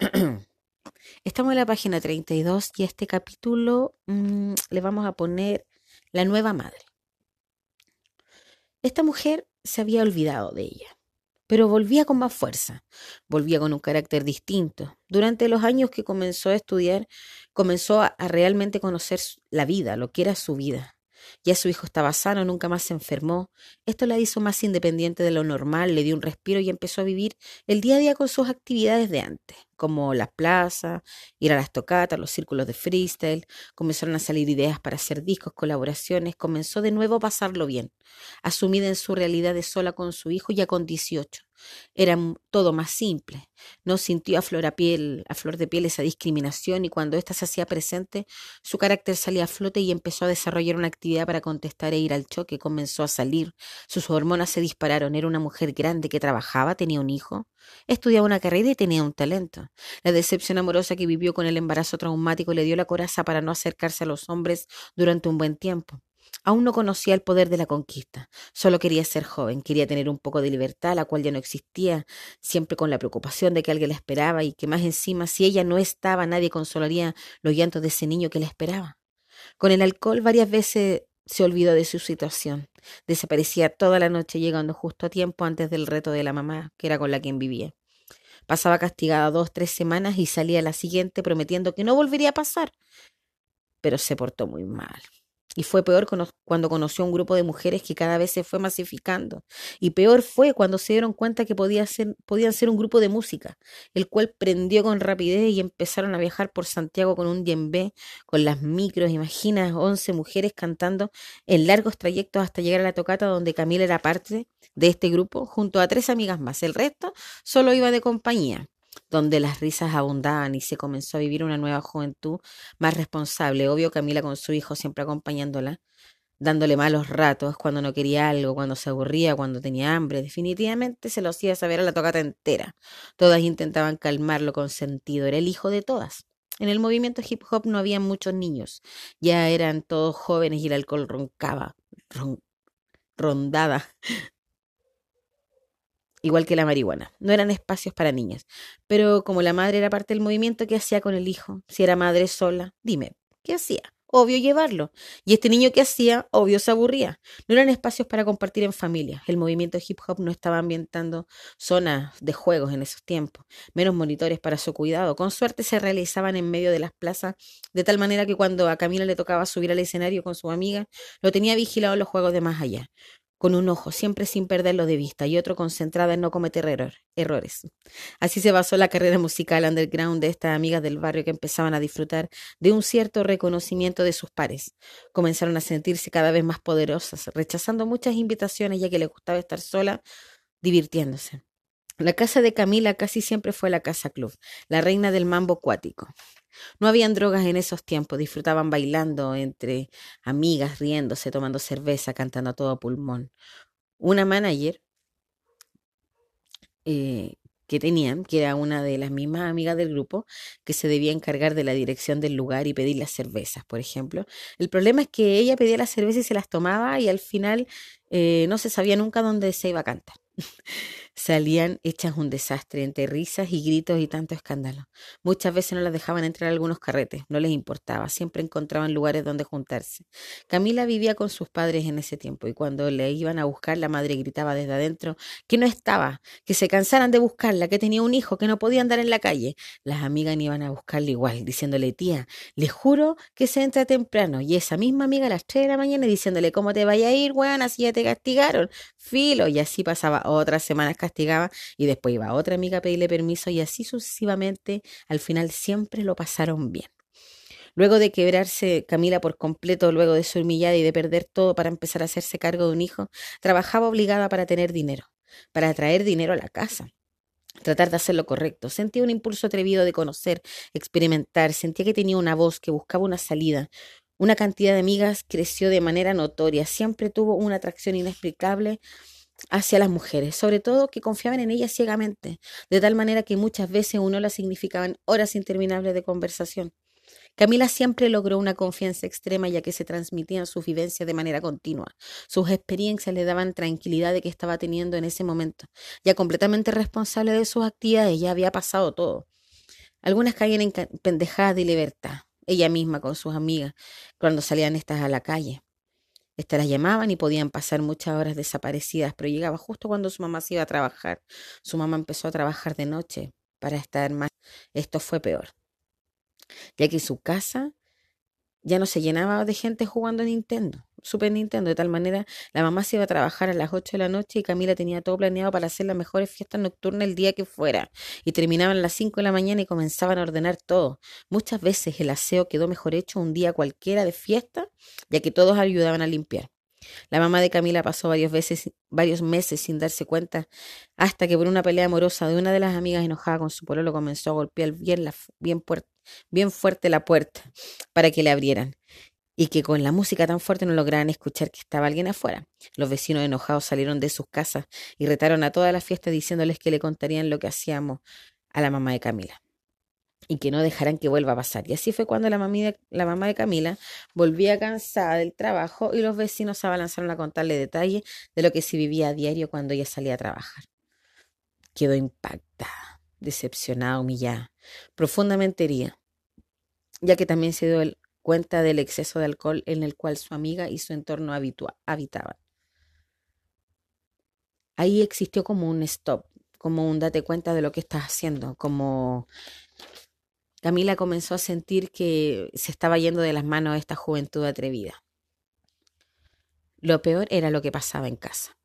Estamos en la página 32 y este capítulo mmm, le vamos a poner la nueva madre. Esta mujer se había olvidado de ella, pero volvía con más fuerza, volvía con un carácter distinto. Durante los años que comenzó a estudiar, comenzó a, a realmente conocer la vida, lo que era su vida. Ya su hijo estaba sano, nunca más se enfermó. Esto la hizo más independiente de lo normal, le dio un respiro y empezó a vivir el día a día con sus actividades de antes, como las plazas, ir a las tocatas, los círculos de freestyle. Comenzaron a salir ideas para hacer discos, colaboraciones. Comenzó de nuevo a pasarlo bien, asumida en su realidad de sola con su hijo ya con 18. Era todo más simple. No sintió a flor, a, piel, a flor de piel esa discriminación y cuando ésta se hacía presente, su carácter salía a flote y empezó a desarrollar una actividad para contestar e ir al choque. Comenzó a salir. Sus hormonas se dispararon. Era una mujer grande que trabajaba, tenía un hijo, estudiaba una carrera y tenía un talento. La decepción amorosa que vivió con el embarazo traumático le dio la coraza para no acercarse a los hombres durante un buen tiempo. Aún no conocía el poder de la conquista. Solo quería ser joven, quería tener un poco de libertad, la cual ya no existía, siempre con la preocupación de que alguien la esperaba y que más encima, si ella no estaba, nadie consolaría los llantos de ese niño que la esperaba. Con el alcohol varias veces se olvidó de su situación. Desaparecía toda la noche, llegando justo a tiempo antes del reto de la mamá, que era con la quien vivía. Pasaba castigada dos, tres semanas y salía la siguiente prometiendo que no volvería a pasar. Pero se portó muy mal. Y fue peor cuando conoció un grupo de mujeres que cada vez se fue masificando. Y peor fue cuando se dieron cuenta que podía ser, podían ser un grupo de música, el cual prendió con rapidez y empezaron a viajar por Santiago con un djembe, con las micros, imaginas, once mujeres cantando en largos trayectos hasta llegar a la tocata donde Camila era parte de este grupo, junto a tres amigas más. El resto solo iba de compañía donde las risas abundaban y se comenzó a vivir una nueva juventud más responsable. Obvio Camila con su hijo siempre acompañándola, dándole malos ratos cuando no quería algo, cuando se aburría, cuando tenía hambre. Definitivamente se lo hacía saber a la tocata entera. Todas intentaban calmarlo con sentido. Era el hijo de todas. En el movimiento hip hop no había muchos niños, ya eran todos jóvenes y el alcohol roncaba, rondada igual que la marihuana. No eran espacios para niñas. Pero como la madre era parte del movimiento, ¿qué hacía con el hijo? Si era madre sola, dime, ¿qué hacía? Obvio llevarlo. Y este niño que hacía, obvio se aburría. No eran espacios para compartir en familia. El movimiento hip hop no estaba ambientando zonas de juegos en esos tiempos, menos monitores para su cuidado. Con suerte se realizaban en medio de las plazas, de tal manera que cuando a Camila le tocaba subir al escenario con su amiga, lo tenía vigilado los juegos de más allá con un ojo siempre sin perderlo de vista y otro concentrada en no cometer error, errores. Así se basó la carrera musical underground de estas amigas del barrio que empezaban a disfrutar de un cierto reconocimiento de sus pares. Comenzaron a sentirse cada vez más poderosas, rechazando muchas invitaciones ya que les gustaba estar sola, divirtiéndose. La casa de Camila casi siempre fue la casa club, la reina del mambo acuático. No habían drogas en esos tiempos, disfrutaban bailando entre amigas, riéndose, tomando cerveza, cantando a todo pulmón. Una manager eh, que tenían, que era una de las mismas amigas del grupo, que se debía encargar de la dirección del lugar y pedir las cervezas, por ejemplo. El problema es que ella pedía las cervezas y se las tomaba y al final eh, no se sabía nunca dónde se iba a cantar. Salían hechas un desastre entre risas y gritos y tanto escándalo. Muchas veces no las dejaban entrar algunos carretes, no les importaba, siempre encontraban lugares donde juntarse. Camila vivía con sus padres en ese tiempo y cuando le iban a buscar la madre gritaba desde adentro que no estaba, que se cansaran de buscarla, que tenía un hijo, que no podía andar en la calle. Las amigas iban a buscarla igual, diciéndole tía, le juro que se entra temprano y esa misma amiga a las tres de la mañana diciéndole cómo te vaya a ir, weón, así ya te castigaron, filo, y así pasaba otras semanas castigaba y después iba otra amiga a pedirle permiso y así sucesivamente, al final siempre lo pasaron bien. Luego de quebrarse Camila por completo, luego de ser humillada y de perder todo para empezar a hacerse cargo de un hijo, trabajaba obligada para tener dinero, para traer dinero a la casa tratar de hacer lo correcto. Sentía un impulso atrevido de conocer, experimentar, sentía que tenía una voz que buscaba una salida. Una cantidad de amigas creció de manera notoria, siempre tuvo una atracción inexplicable hacia las mujeres, sobre todo que confiaban en ellas ciegamente, de tal manera que muchas veces uno las significaban horas interminables de conversación. Camila siempre logró una confianza extrema ya que se transmitían sus vivencias de manera continua. Sus experiencias le daban tranquilidad de que estaba teniendo en ese momento. Ya completamente responsable de sus actividades, ya había pasado todo. Algunas caían en pendejadas de libertad, ella misma con sus amigas, cuando salían estas a la calle. Estas las llamaban y podían pasar muchas horas desaparecidas, pero llegaba justo cuando su mamá se iba a trabajar. Su mamá empezó a trabajar de noche para estar más. Esto fue peor, ya que su casa ya no se llenaba de gente jugando a Nintendo, Super Nintendo, de tal manera la mamá se iba a trabajar a las 8 de la noche y Camila tenía todo planeado para hacer las mejores fiestas nocturnas el día que fuera. Y terminaban a las 5 de la mañana y comenzaban a ordenar todo. Muchas veces el aseo quedó mejor hecho un día cualquiera de fiesta, ya que todos ayudaban a limpiar. La mamá de Camila pasó varios, veces, varios meses sin darse cuenta, hasta que por una pelea amorosa de una de las amigas enojada con su pololo comenzó a golpear bien, la, bien, bien fuerte la puerta para que le abrieran y que con la música tan fuerte no lograban escuchar que estaba alguien afuera. Los vecinos enojados salieron de sus casas y retaron a toda la fiesta diciéndoles que le contarían lo que hacíamos a la mamá de Camila y que no dejaran que vuelva a pasar. Y así fue cuando la, la mamá de Camila volvía cansada del trabajo y los vecinos se abalanzaron a contarle detalles de lo que se vivía a diario cuando ella salía a trabajar. Quedó impactada, decepcionada, humillada, profundamente herida, ya que también se dio cuenta del exceso de alcohol en el cual su amiga y su entorno habitaban. Ahí existió como un stop, como un date cuenta de lo que estás haciendo, como Camila comenzó a sentir que se estaba yendo de las manos esta juventud atrevida. Lo peor era lo que pasaba en casa.